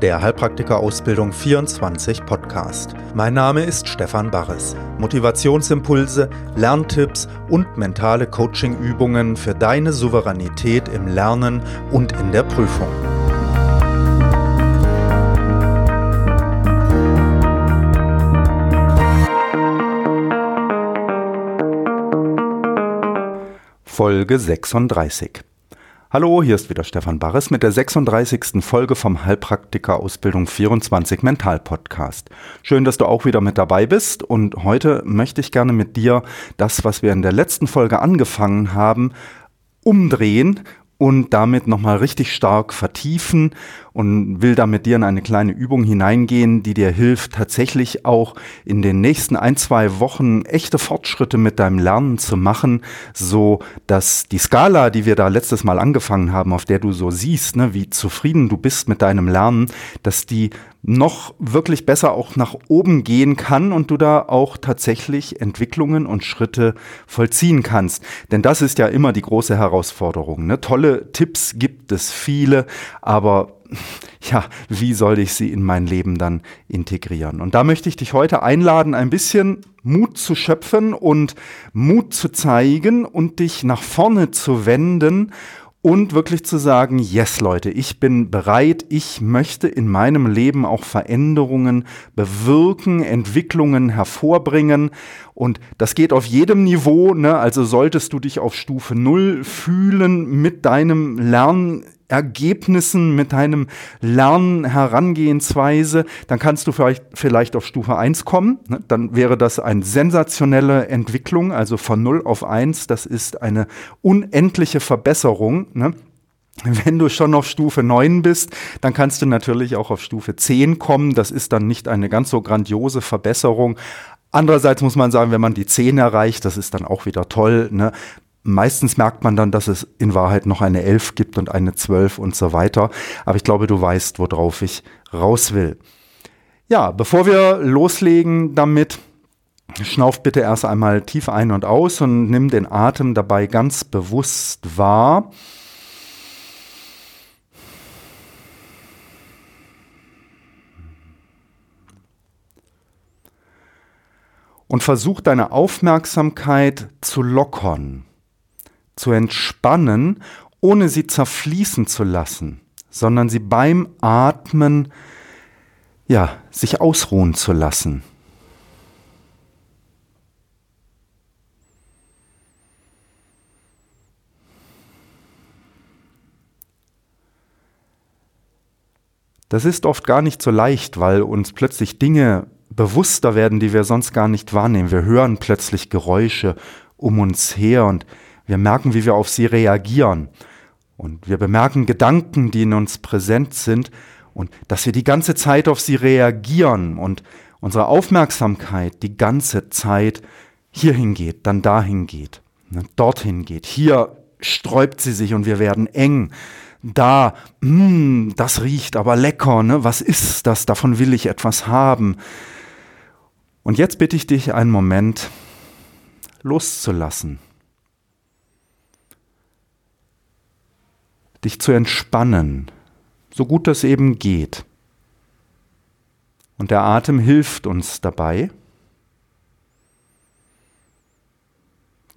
der Heilpraktiker-Ausbildung 24 Podcast. Mein Name ist Stefan Barres. Motivationsimpulse, Lerntipps und mentale Coachingübungen für deine Souveränität im Lernen und in der Prüfung. Folge 36 Hallo, hier ist wieder Stefan Barres mit der 36. Folge vom Heilpraktiker Ausbildung 24 Mental Podcast. Schön, dass du auch wieder mit dabei bist und heute möchte ich gerne mit dir das, was wir in der letzten Folge angefangen haben, umdrehen und damit nochmal richtig stark vertiefen und will da mit dir in eine kleine Übung hineingehen, die dir hilft, tatsächlich auch in den nächsten ein, zwei Wochen echte Fortschritte mit deinem Lernen zu machen, so dass die Skala, die wir da letztes Mal angefangen haben, auf der du so siehst, ne, wie zufrieden du bist mit deinem Lernen, dass die noch wirklich besser auch nach oben gehen kann und du da auch tatsächlich Entwicklungen und Schritte vollziehen kannst. Denn das ist ja immer die große Herausforderung. Ne? Tolle Tipps gibt es viele, aber ja, wie soll ich sie in mein Leben dann integrieren? Und da möchte ich dich heute einladen, ein bisschen Mut zu schöpfen und Mut zu zeigen und dich nach vorne zu wenden und wirklich zu sagen, yes Leute, ich bin bereit, ich möchte in meinem Leben auch Veränderungen bewirken, Entwicklungen hervorbringen und das geht auf jedem Niveau, ne? also solltest du dich auf Stufe Null fühlen mit deinem Lernen Ergebnissen, mit deinem Lernen Herangehensweise, dann kannst du vielleicht, vielleicht auf Stufe 1 kommen. Ne? Dann wäre das eine sensationelle Entwicklung, also von 0 auf 1. Das ist eine unendliche Verbesserung. Ne? Wenn du schon auf Stufe 9 bist, dann kannst du natürlich auch auf Stufe 10 kommen. Das ist dann nicht eine ganz so grandiose Verbesserung. Andererseits muss man sagen, wenn man die 10 erreicht, das ist dann auch wieder toll. Ne? Meistens merkt man dann, dass es in Wahrheit noch eine 11 gibt und eine 12 und so weiter. Aber ich glaube, du weißt, worauf ich raus will. Ja, bevor wir loslegen damit, schnauf bitte erst einmal tief ein und aus und nimm den Atem dabei ganz bewusst wahr. Und versuch deine Aufmerksamkeit zu lockern zu entspannen, ohne sie zerfließen zu lassen, sondern sie beim Atmen, ja, sich ausruhen zu lassen. Das ist oft gar nicht so leicht, weil uns plötzlich Dinge bewusster werden, die wir sonst gar nicht wahrnehmen. Wir hören plötzlich Geräusche um uns her und wir merken, wie wir auf sie reagieren. Und wir bemerken Gedanken, die in uns präsent sind und dass wir die ganze Zeit auf sie reagieren und unsere Aufmerksamkeit die ganze Zeit hierhin geht, dann dahin geht, ne, dorthin geht. Hier sträubt sie sich und wir werden eng. Da, mh, hm, das riecht aber lecker, ne? Was ist das? Davon will ich etwas haben. Und jetzt bitte ich dich einen Moment loszulassen. Dich zu entspannen, so gut das eben geht. Und der Atem hilft uns dabei,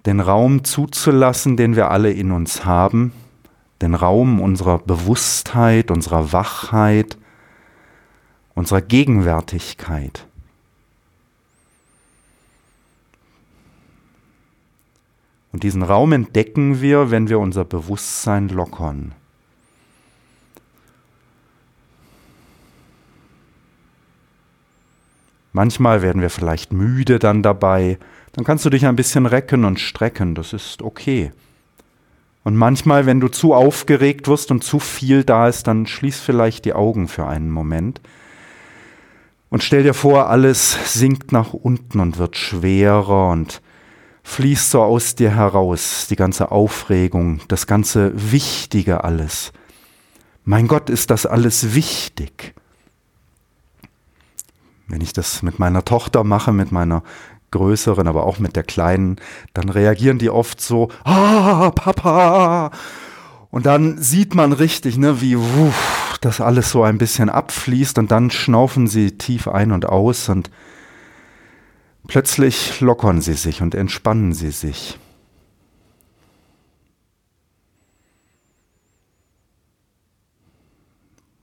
den Raum zuzulassen, den wir alle in uns haben, den Raum unserer Bewusstheit, unserer Wachheit, unserer Gegenwärtigkeit. Und diesen Raum entdecken wir, wenn wir unser Bewusstsein lockern. Manchmal werden wir vielleicht müde dann dabei. Dann kannst du dich ein bisschen recken und strecken. Das ist okay. Und manchmal, wenn du zu aufgeregt wirst und zu viel da ist, dann schließ vielleicht die Augen für einen Moment. Und stell dir vor, alles sinkt nach unten und wird schwerer und fließt so aus dir heraus, die ganze Aufregung, das ganze Wichtige alles. Mein Gott, ist das alles wichtig. Wenn ich das mit meiner Tochter mache, mit meiner größeren, aber auch mit der kleinen, dann reagieren die oft so, ah, Papa. Und dann sieht man richtig, ne, wie wuff, das alles so ein bisschen abfließt und dann schnaufen sie tief ein und aus und plötzlich lockern sie sich und entspannen sie sich.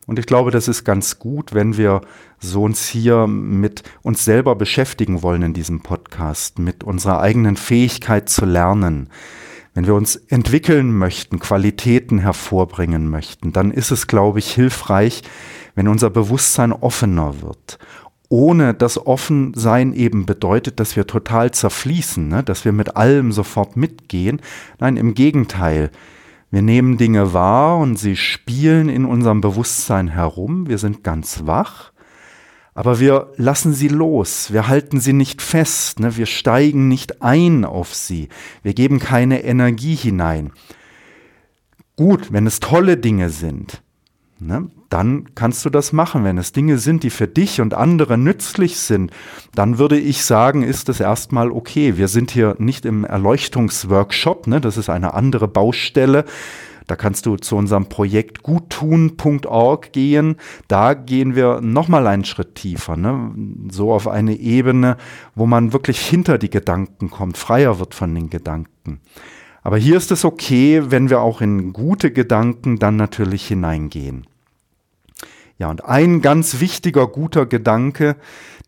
Und ich glaube, das ist ganz gut, wenn wir so uns hier mit uns selber beschäftigen wollen in diesem Podcast, mit unserer eigenen Fähigkeit zu lernen. Wenn wir uns entwickeln möchten, Qualitäten hervorbringen möchten, dann ist es, glaube ich, hilfreich, wenn unser Bewusstsein offener wird. Ohne dass Offensein eben bedeutet, dass wir total zerfließen, ne? dass wir mit allem sofort mitgehen. Nein, im Gegenteil. Wir nehmen Dinge wahr und sie spielen in unserem Bewusstsein herum. Wir sind ganz wach, aber wir lassen sie los. Wir halten sie nicht fest. Ne? Wir steigen nicht ein auf sie. Wir geben keine Energie hinein. Gut, wenn es tolle Dinge sind, ne, dann kannst du das machen. Wenn es Dinge sind, die für dich und andere nützlich sind, dann würde ich sagen, ist es erstmal okay. Wir sind hier nicht im Erleuchtungsworkshop, ne, das ist eine andere Baustelle. Da kannst du zu unserem Projekt guttun.org gehen. Da gehen wir nochmal einen Schritt tiefer, ne? so auf eine Ebene, wo man wirklich hinter die Gedanken kommt, freier wird von den Gedanken. Aber hier ist es okay, wenn wir auch in gute Gedanken dann natürlich hineingehen. Ja, und ein ganz wichtiger, guter Gedanke,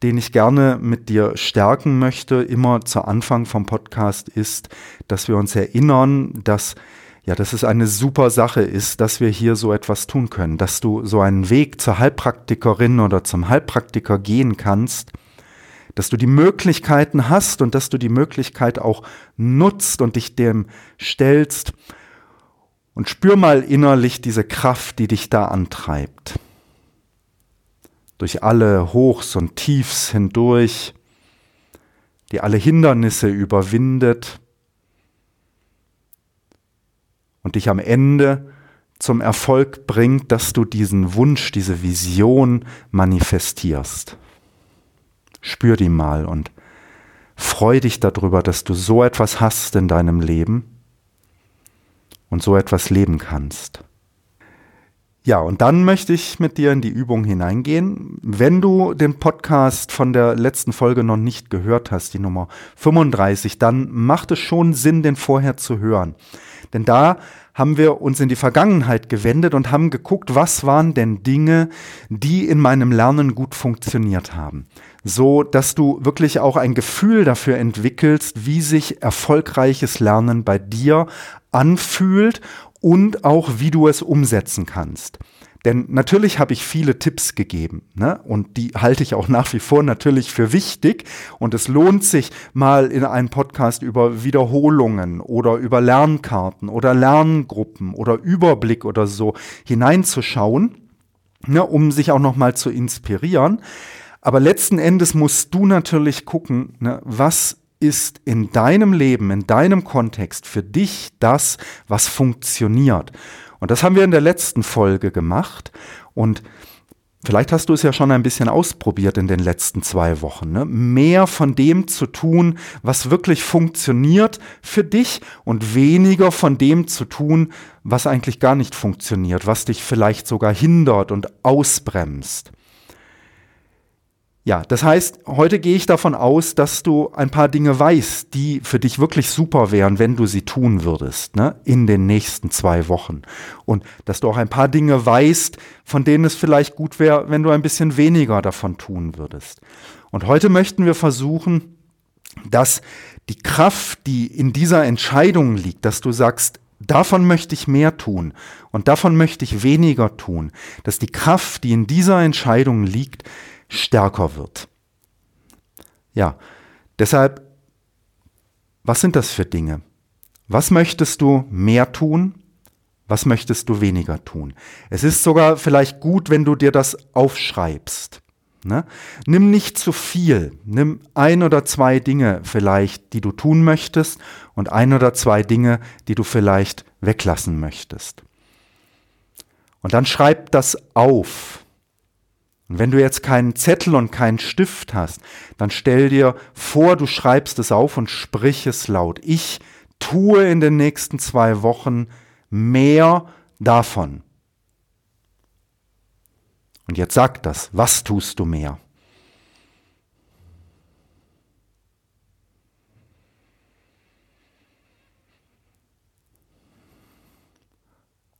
den ich gerne mit dir stärken möchte, immer zu Anfang vom Podcast, ist, dass wir uns erinnern, dass ja, dass es eine super Sache ist, dass wir hier so etwas tun können, dass du so einen Weg zur Heilpraktikerin oder zum Heilpraktiker gehen kannst, dass du die Möglichkeiten hast und dass du die Möglichkeit auch nutzt und dich dem stellst. Und spür mal innerlich diese Kraft, die dich da antreibt. Durch alle Hochs und Tiefs hindurch, die alle Hindernisse überwindet und dich am Ende zum Erfolg bringt, dass du diesen Wunsch, diese Vision manifestierst. Spür die mal und freu dich darüber, dass du so etwas hast in deinem Leben und so etwas leben kannst. Ja, und dann möchte ich mit dir in die Übung hineingehen. Wenn du den Podcast von der letzten Folge noch nicht gehört hast, die Nummer 35, dann macht es schon Sinn, den vorher zu hören. Denn da haben wir uns in die Vergangenheit gewendet und haben geguckt, was waren denn Dinge, die in meinem Lernen gut funktioniert haben. So, dass du wirklich auch ein Gefühl dafür entwickelst, wie sich erfolgreiches Lernen bei dir anfühlt und auch wie du es umsetzen kannst. Denn natürlich habe ich viele Tipps gegeben ne? und die halte ich auch nach wie vor natürlich für wichtig. Und es lohnt sich mal in einen Podcast über Wiederholungen oder über Lernkarten oder Lerngruppen oder Überblick oder so hineinzuschauen, ne? um sich auch nochmal zu inspirieren. Aber letzten Endes musst du natürlich gucken, ne? was ist in deinem Leben, in deinem Kontext für dich das, was funktioniert. Und das haben wir in der letzten Folge gemacht. Und vielleicht hast du es ja schon ein bisschen ausprobiert in den letzten zwei Wochen. Ne? Mehr von dem zu tun, was wirklich funktioniert für dich und weniger von dem zu tun, was eigentlich gar nicht funktioniert, was dich vielleicht sogar hindert und ausbremst. Ja, das heißt, heute gehe ich davon aus, dass du ein paar Dinge weißt, die für dich wirklich super wären, wenn du sie tun würdest, ne, in den nächsten zwei Wochen. Und dass du auch ein paar Dinge weißt, von denen es vielleicht gut wäre, wenn du ein bisschen weniger davon tun würdest. Und heute möchten wir versuchen, dass die Kraft, die in dieser Entscheidung liegt, dass du sagst, Davon möchte ich mehr tun und davon möchte ich weniger tun, dass die Kraft, die in dieser Entscheidung liegt, stärker wird. Ja, deshalb, was sind das für Dinge? Was möchtest du mehr tun? Was möchtest du weniger tun? Es ist sogar vielleicht gut, wenn du dir das aufschreibst. Ne? Nimm nicht zu viel. Nimm ein oder zwei Dinge vielleicht, die du tun möchtest und ein oder zwei Dinge, die du vielleicht weglassen möchtest. Und dann schreib das auf. Und wenn du jetzt keinen Zettel und keinen Stift hast, dann stell dir vor, du schreibst es auf und sprich es laut. Ich tue in den nächsten zwei Wochen mehr davon. Und jetzt sag das, was tust du mehr?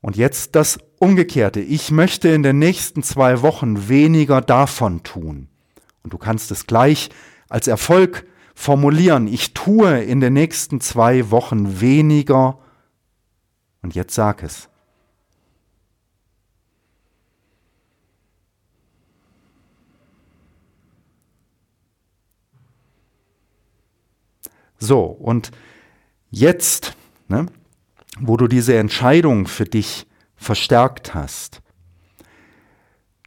Und jetzt das Umgekehrte. Ich möchte in den nächsten zwei Wochen weniger davon tun. Und du kannst es gleich als Erfolg formulieren. Ich tue in den nächsten zwei Wochen weniger. Und jetzt sag es. So, und jetzt, ne, wo du diese Entscheidung für dich verstärkt hast,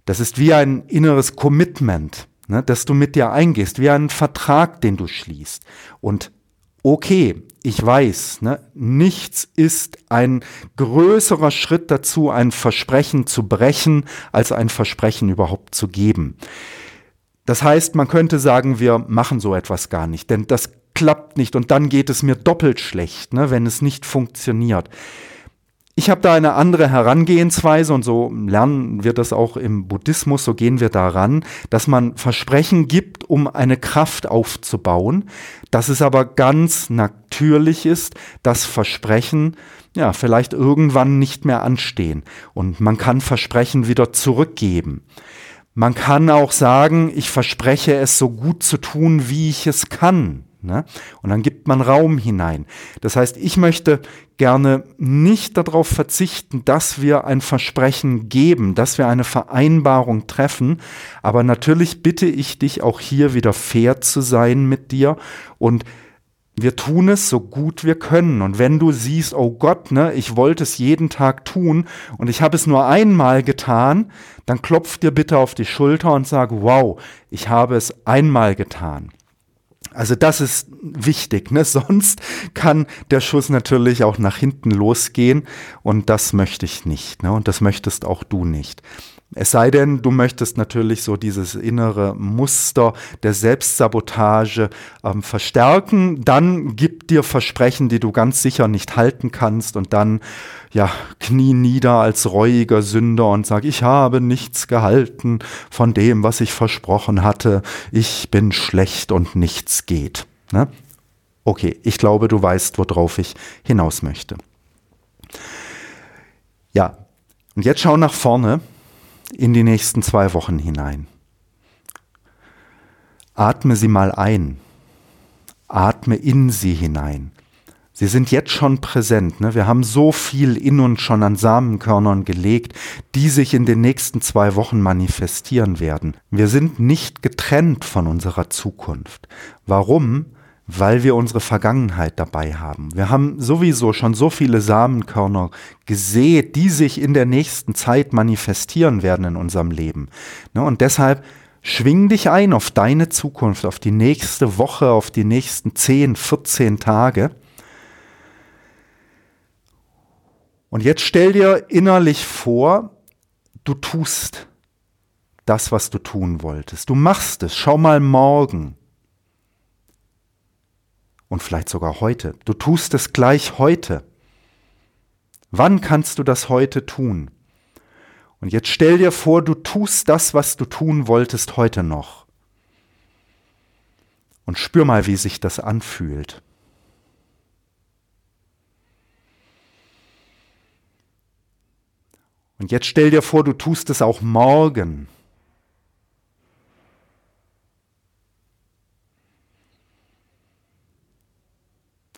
das ist wie ein inneres Commitment, ne, das du mit dir eingehst, wie ein Vertrag, den du schließt. Und okay, ich weiß, ne, nichts ist ein größerer Schritt dazu, ein Versprechen zu brechen, als ein Versprechen überhaupt zu geben. Das heißt, man könnte sagen, wir machen so etwas gar nicht, denn das klappt nicht und dann geht es mir doppelt schlecht, ne, wenn es nicht funktioniert. Ich habe da eine andere Herangehensweise und so lernen wir das auch im Buddhismus, so gehen wir daran, dass man Versprechen gibt, um eine Kraft aufzubauen, dass es aber ganz natürlich ist, dass Versprechen ja vielleicht irgendwann nicht mehr anstehen und man kann Versprechen wieder zurückgeben. Man kann auch sagen, ich verspreche es so gut zu tun, wie ich es kann. Ne? Und dann gibt man Raum hinein. Das heißt, ich möchte gerne nicht darauf verzichten, dass wir ein Versprechen geben, dass wir eine Vereinbarung treffen. Aber natürlich bitte ich dich auch hier wieder fair zu sein mit dir und wir tun es so gut wir können. Und wenn du siehst, oh Gott, ne, ich wollte es jeden Tag tun und ich habe es nur einmal getan, dann klopf dir bitte auf die Schulter und sag, wow, ich habe es einmal getan. Also das ist wichtig, ne? sonst kann der Schuss natürlich auch nach hinten losgehen und das möchte ich nicht ne? und das möchtest auch du nicht. Es sei denn, du möchtest natürlich so dieses innere Muster der Selbstsabotage ähm, verstärken, dann gib dir Versprechen, die du ganz sicher nicht halten kannst und dann ja knie nieder als reuiger Sünder und sag, ich habe nichts gehalten von dem, was ich versprochen hatte, ich bin schlecht und nichts geht. Ne? Okay, ich glaube, du weißt, worauf ich hinaus möchte. Ja, und jetzt schau nach vorne in die nächsten zwei Wochen hinein. Atme sie mal ein. Atme in sie hinein. Sie sind jetzt schon präsent. Ne? Wir haben so viel in uns schon an Samenkörnern gelegt, die sich in den nächsten zwei Wochen manifestieren werden. Wir sind nicht getrennt von unserer Zukunft. Warum? Weil wir unsere Vergangenheit dabei haben. Wir haben sowieso schon so viele Samenkörner gesät, die sich in der nächsten Zeit manifestieren werden in unserem Leben. Ne, und deshalb schwing dich ein auf deine Zukunft, auf die nächste Woche, auf die nächsten 10, 14 Tage. Und jetzt stell dir innerlich vor, du tust das, was du tun wolltest. Du machst es. Schau mal morgen und vielleicht sogar heute. Du tust es gleich heute. Wann kannst du das heute tun? Und jetzt stell dir vor, du tust das, was du tun wolltest heute noch. Und spür mal, wie sich das anfühlt. Und jetzt stell dir vor, du tust es auch morgen.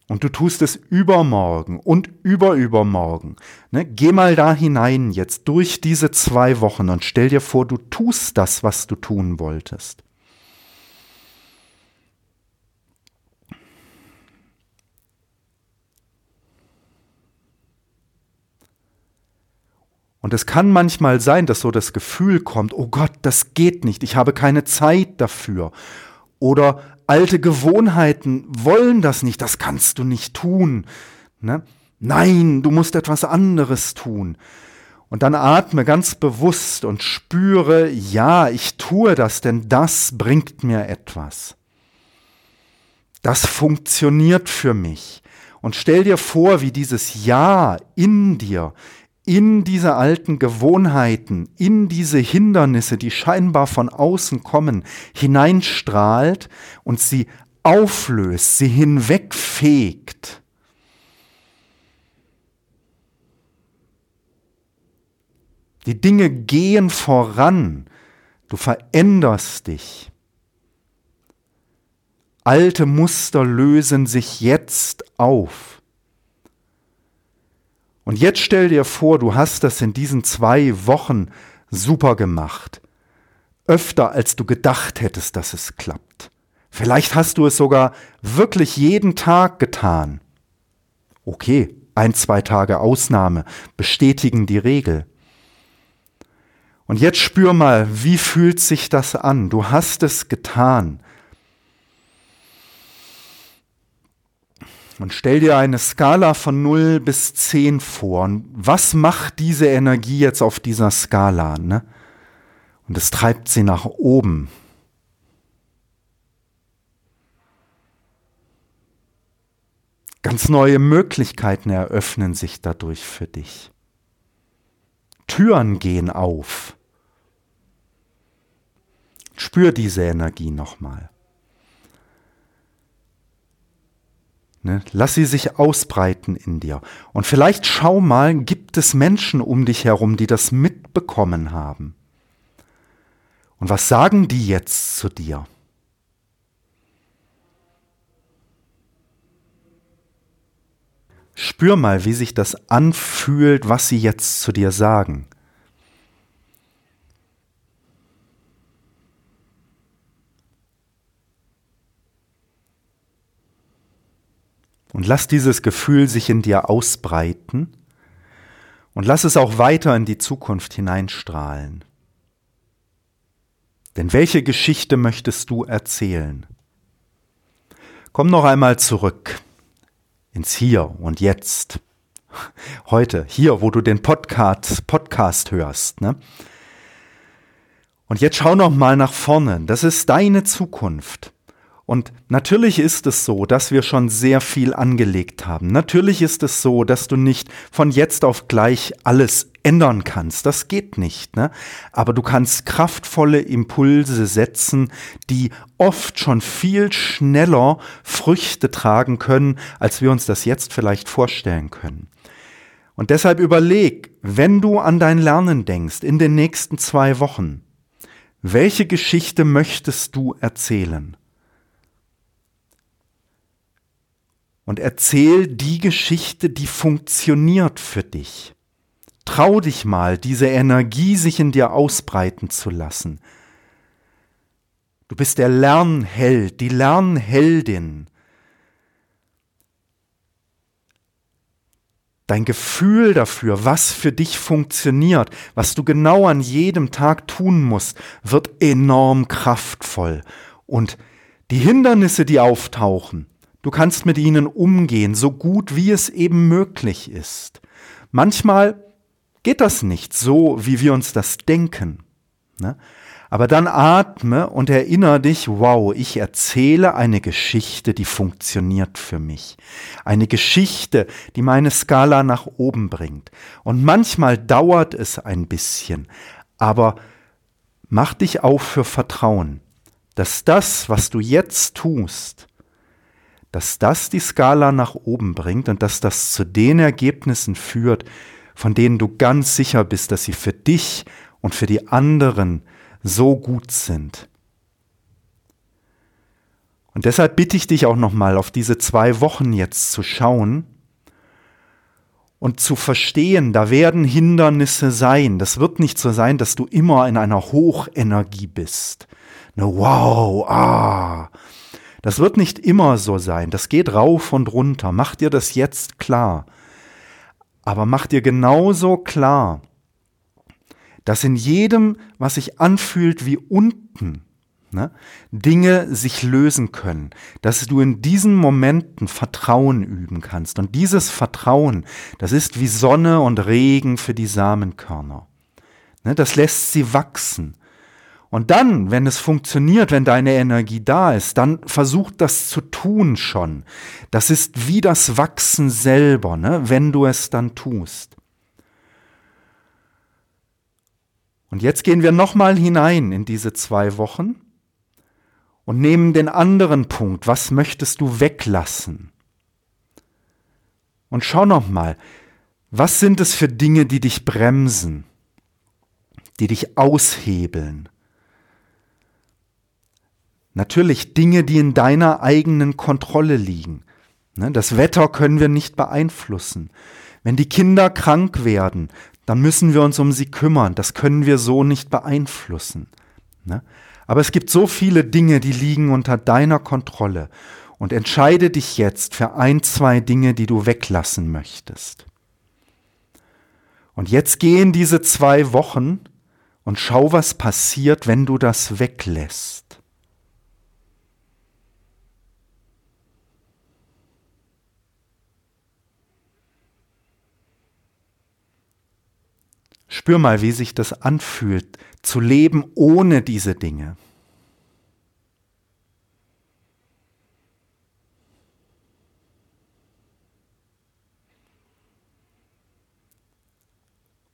Und du tust es übermorgen und überübermorgen. Ne? Geh mal da hinein jetzt durch diese zwei Wochen und stell dir vor, du tust das, was du tun wolltest. Und es kann manchmal sein, dass so das Gefühl kommt, oh Gott, das geht nicht, ich habe keine Zeit dafür. Oder alte Gewohnheiten wollen das nicht, das kannst du nicht tun. Ne? Nein, du musst etwas anderes tun. Und dann atme ganz bewusst und spüre, ja, ich tue das, denn das bringt mir etwas. Das funktioniert für mich. Und stell dir vor, wie dieses Ja in dir in diese alten Gewohnheiten, in diese Hindernisse, die scheinbar von außen kommen, hineinstrahlt und sie auflöst, sie hinwegfegt. Die Dinge gehen voran, du veränderst dich. Alte Muster lösen sich jetzt auf. Und jetzt stell dir vor, du hast das in diesen zwei Wochen super gemacht. Öfter als du gedacht hättest, dass es klappt. Vielleicht hast du es sogar wirklich jeden Tag getan. Okay, ein, zwei Tage Ausnahme bestätigen die Regel. Und jetzt spür mal, wie fühlt sich das an? Du hast es getan. Und stell dir eine Skala von 0 bis 10 vor. Und was macht diese Energie jetzt auf dieser Skala? Ne? Und es treibt sie nach oben. Ganz neue Möglichkeiten eröffnen sich dadurch für dich. Türen gehen auf. Spür diese Energie nochmal. Ne? Lass sie sich ausbreiten in dir. Und vielleicht schau mal, gibt es Menschen um dich herum, die das mitbekommen haben? Und was sagen die jetzt zu dir? Spür mal, wie sich das anfühlt, was sie jetzt zu dir sagen. Und lass dieses Gefühl sich in dir ausbreiten und lass es auch weiter in die Zukunft hineinstrahlen. Denn welche Geschichte möchtest du erzählen? Komm noch einmal zurück ins Hier und Jetzt. Heute, hier, wo du den Podcast, Podcast hörst. Ne? Und jetzt schau noch mal nach vorne. Das ist deine Zukunft. Und natürlich ist es so, dass wir schon sehr viel angelegt haben. Natürlich ist es so, dass du nicht von jetzt auf gleich alles ändern kannst. Das geht nicht. Ne? Aber du kannst kraftvolle Impulse setzen, die oft schon viel schneller Früchte tragen können, als wir uns das jetzt vielleicht vorstellen können. Und deshalb überleg, wenn du an dein Lernen denkst in den nächsten zwei Wochen, welche Geschichte möchtest du erzählen? Und erzähl die Geschichte, die funktioniert für dich. Trau dich mal, diese Energie sich in dir ausbreiten zu lassen. Du bist der Lernheld, die Lernheldin. Dein Gefühl dafür, was für dich funktioniert, was du genau an jedem Tag tun musst, wird enorm kraftvoll. Und die Hindernisse, die auftauchen, Du kannst mit ihnen umgehen, so gut wie es eben möglich ist. Manchmal geht das nicht so, wie wir uns das denken. Ne? Aber dann atme und erinnere dich, wow, ich erzähle eine Geschichte, die funktioniert für mich. Eine Geschichte, die meine Skala nach oben bringt. Und manchmal dauert es ein bisschen, aber mach dich auf für Vertrauen, dass das, was du jetzt tust, dass das die Skala nach oben bringt und dass das zu den Ergebnissen führt, von denen du ganz sicher bist, dass sie für dich und für die anderen so gut sind. Und deshalb bitte ich dich auch nochmal auf diese zwei Wochen jetzt zu schauen und zu verstehen, da werden Hindernisse sein. Das wird nicht so sein, dass du immer in einer Hochenergie bist. Ne, wow, ah, das wird nicht immer so sein. Das geht rauf und runter. Mach dir das jetzt klar. Aber mach dir genauso klar, dass in jedem, was sich anfühlt wie unten, ne, Dinge sich lösen können, dass du in diesen Momenten Vertrauen üben kannst. Und dieses Vertrauen, das ist wie Sonne und Regen für die Samenkörner. Ne, das lässt sie wachsen. Und dann, wenn es funktioniert, wenn deine Energie da ist, dann versuch das zu tun schon. Das ist wie das Wachsen selber, ne, wenn du es dann tust. Und jetzt gehen wir nochmal hinein in diese zwei Wochen und nehmen den anderen Punkt. Was möchtest du weglassen? Und schau nochmal, was sind es für Dinge, die dich bremsen, die dich aushebeln? Natürlich Dinge, die in deiner eigenen Kontrolle liegen. Ne, das Wetter können wir nicht beeinflussen. Wenn die Kinder krank werden, dann müssen wir uns um sie kümmern. Das können wir so nicht beeinflussen. Ne? Aber es gibt so viele Dinge, die liegen unter deiner Kontrolle. Und entscheide dich jetzt für ein, zwei Dinge, die du weglassen möchtest. Und jetzt gehen diese zwei Wochen und schau, was passiert, wenn du das weglässt. Spür mal, wie sich das anfühlt, zu leben ohne diese Dinge.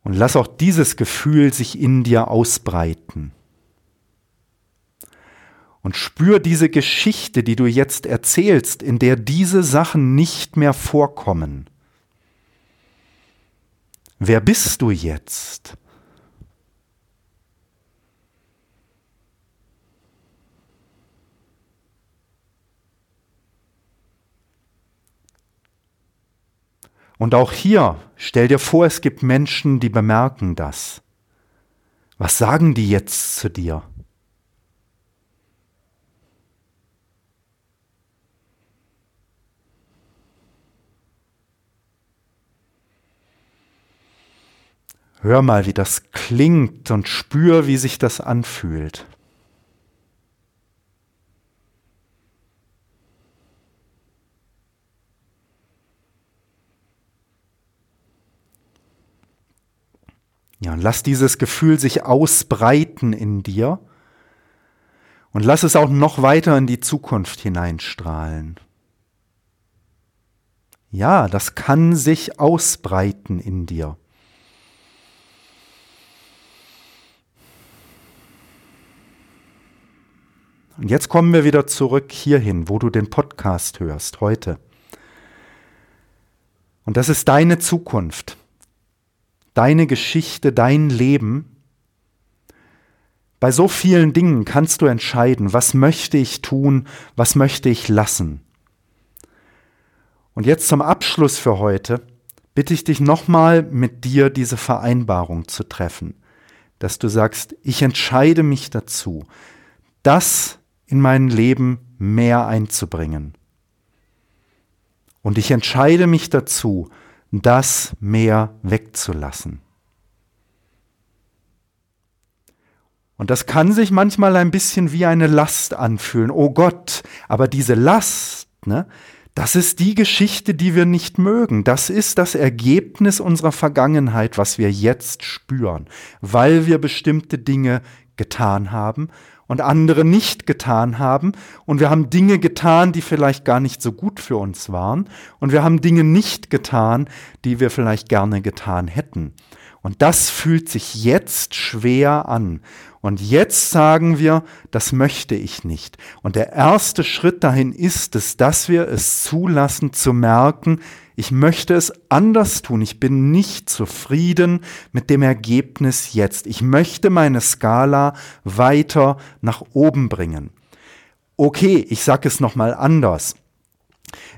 Und lass auch dieses Gefühl sich in dir ausbreiten. Und spür diese Geschichte, die du jetzt erzählst, in der diese Sachen nicht mehr vorkommen. Wer bist du jetzt? Und auch hier, stell dir vor, es gibt Menschen, die bemerken das. Was sagen die jetzt zu dir? Hör mal, wie das klingt und spür, wie sich das anfühlt. Ja, und lass dieses Gefühl sich ausbreiten in dir und lass es auch noch weiter in die Zukunft hineinstrahlen. Ja, das kann sich ausbreiten in dir. Jetzt kommen wir wieder zurück hierhin, wo du den Podcast hörst heute. Und das ist deine Zukunft, deine Geschichte, dein Leben. Bei so vielen Dingen kannst du entscheiden, was möchte ich tun, was möchte ich lassen. Und jetzt zum Abschluss für heute bitte ich dich nochmal mit dir diese Vereinbarung zu treffen, dass du sagst, ich entscheide mich dazu, das in mein Leben mehr einzubringen. Und ich entscheide mich dazu, das mehr wegzulassen. Und das kann sich manchmal ein bisschen wie eine Last anfühlen. Oh Gott, aber diese Last, ne, das ist die Geschichte, die wir nicht mögen. Das ist das Ergebnis unserer Vergangenheit, was wir jetzt spüren, weil wir bestimmte Dinge getan haben und andere nicht getan haben. Und wir haben Dinge getan, die vielleicht gar nicht so gut für uns waren. Und wir haben Dinge nicht getan, die wir vielleicht gerne getan hätten. Und das fühlt sich jetzt schwer an. Und jetzt sagen wir, das möchte ich nicht. Und der erste Schritt dahin ist es, dass wir es zulassen zu merken, ich möchte es anders tun. Ich bin nicht zufrieden mit dem Ergebnis jetzt. Ich möchte meine Skala weiter nach oben bringen. Okay, ich sage es nochmal anders.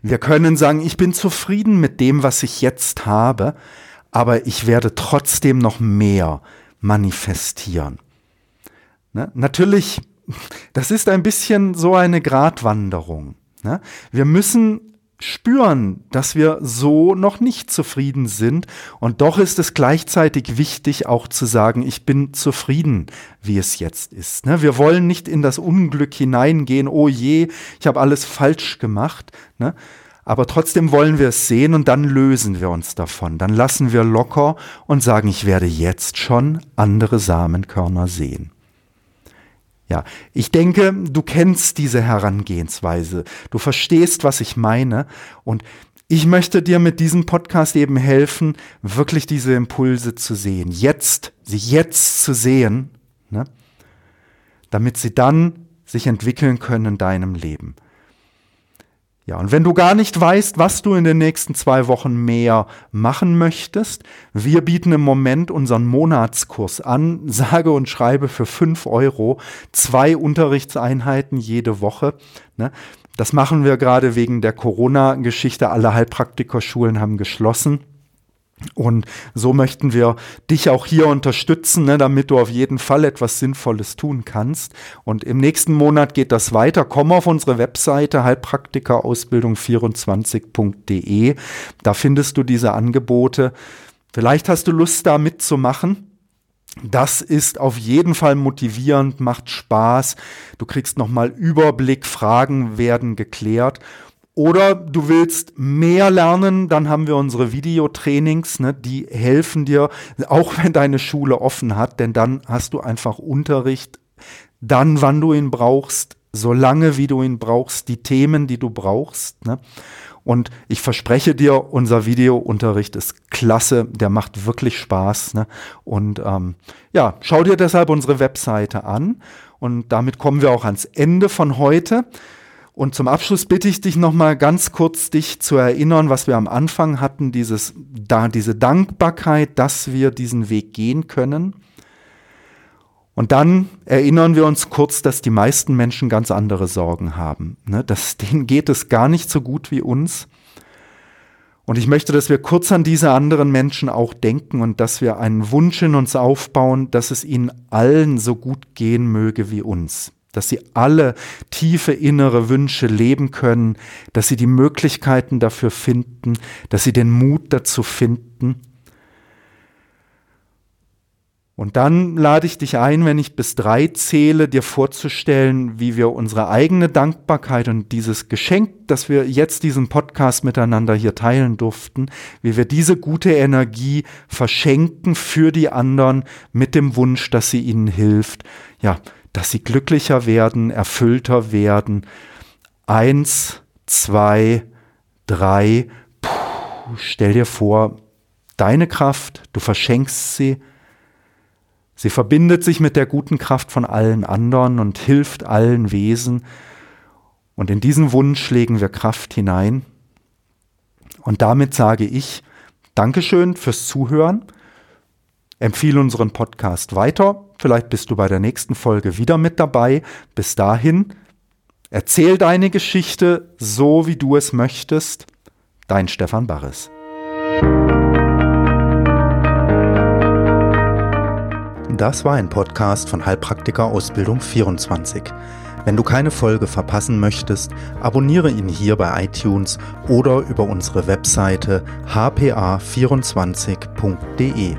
Wir können sagen, ich bin zufrieden mit dem, was ich jetzt habe, aber ich werde trotzdem noch mehr manifestieren. Ne? Natürlich, das ist ein bisschen so eine Gratwanderung. Ne? Wir müssen spüren, dass wir so noch nicht zufrieden sind. Und doch ist es gleichzeitig wichtig, auch zu sagen, ich bin zufrieden, wie es jetzt ist. Ne? Wir wollen nicht in das Unglück hineingehen, oh je, ich habe alles falsch gemacht. Ne? Aber trotzdem wollen wir es sehen und dann lösen wir uns davon. Dann lassen wir locker und sagen, ich werde jetzt schon andere Samenkörner sehen. Ja, ich denke, du kennst diese Herangehensweise. Du verstehst, was ich meine. Und ich möchte dir mit diesem Podcast eben helfen, wirklich diese Impulse zu sehen. Jetzt sie jetzt zu sehen, ne? damit sie dann sich entwickeln können in deinem Leben. Ja, und wenn du gar nicht weißt, was du in den nächsten zwei Wochen mehr machen möchtest, wir bieten im Moment unseren Monatskurs an, sage und schreibe für fünf Euro, zwei Unterrichtseinheiten jede Woche. Ne? Das machen wir gerade wegen der Corona-Geschichte. Alle Heilpraktikerschulen haben geschlossen. Und so möchten wir dich auch hier unterstützen, ne, damit du auf jeden Fall etwas Sinnvolles tun kannst. Und im nächsten Monat geht das weiter. Komm auf unsere Webseite heilpraktikerausbildung24.de. Da findest du diese Angebote. Vielleicht hast du Lust, da mitzumachen. Das ist auf jeden Fall motivierend, macht Spaß. Du kriegst nochmal Überblick, Fragen werden geklärt. Oder du willst mehr lernen, dann haben wir unsere Videotrainings, ne, die helfen dir, auch wenn deine Schule offen hat, denn dann hast du einfach Unterricht, dann wann du ihn brauchst, so lange wie du ihn brauchst, die Themen, die du brauchst. Ne? Und ich verspreche dir, unser Videounterricht ist klasse, der macht wirklich Spaß. Ne? Und ähm, ja, schau dir deshalb unsere Webseite an. Und damit kommen wir auch ans Ende von heute. Und zum Abschluss bitte ich dich nochmal ganz kurz dich zu erinnern, was wir am Anfang hatten, dieses, da, diese Dankbarkeit, dass wir diesen Weg gehen können. Und dann erinnern wir uns kurz, dass die meisten Menschen ganz andere Sorgen haben. Ne? Dass, denen geht es gar nicht so gut wie uns. Und ich möchte, dass wir kurz an diese anderen Menschen auch denken und dass wir einen Wunsch in uns aufbauen, dass es ihnen allen so gut gehen möge wie uns dass sie alle tiefe innere Wünsche leben können, dass sie die Möglichkeiten dafür finden, dass sie den Mut dazu finden. Und dann lade ich dich ein, wenn ich bis drei zähle, dir vorzustellen, wie wir unsere eigene Dankbarkeit und dieses Geschenk, dass wir jetzt diesen Podcast miteinander hier teilen durften, wie wir diese gute Energie verschenken für die anderen mit dem Wunsch, dass sie ihnen hilft. Ja, dass sie glücklicher werden, erfüllter werden. Eins, zwei, drei. Puh, stell dir vor, deine Kraft, du verschenkst sie. Sie verbindet sich mit der guten Kraft von allen anderen und hilft allen Wesen. Und in diesen Wunsch legen wir Kraft hinein. Und damit sage ich Dankeschön fürs Zuhören. Empfehle unseren Podcast weiter. Vielleicht bist du bei der nächsten Folge wieder mit dabei. Bis dahin, erzähl deine Geschichte so, wie du es möchtest. Dein Stefan Barres. Das war ein Podcast von Heilpraktiker Ausbildung 24. Wenn du keine Folge verpassen möchtest, abonniere ihn hier bei iTunes oder über unsere Webseite hpa24.de.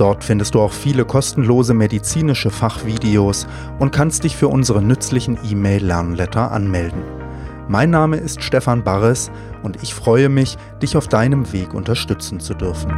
Dort findest du auch viele kostenlose medizinische Fachvideos und kannst dich für unsere nützlichen E-Mail-Lernletter anmelden. Mein Name ist Stefan Barres und ich freue mich, dich auf deinem Weg unterstützen zu dürfen.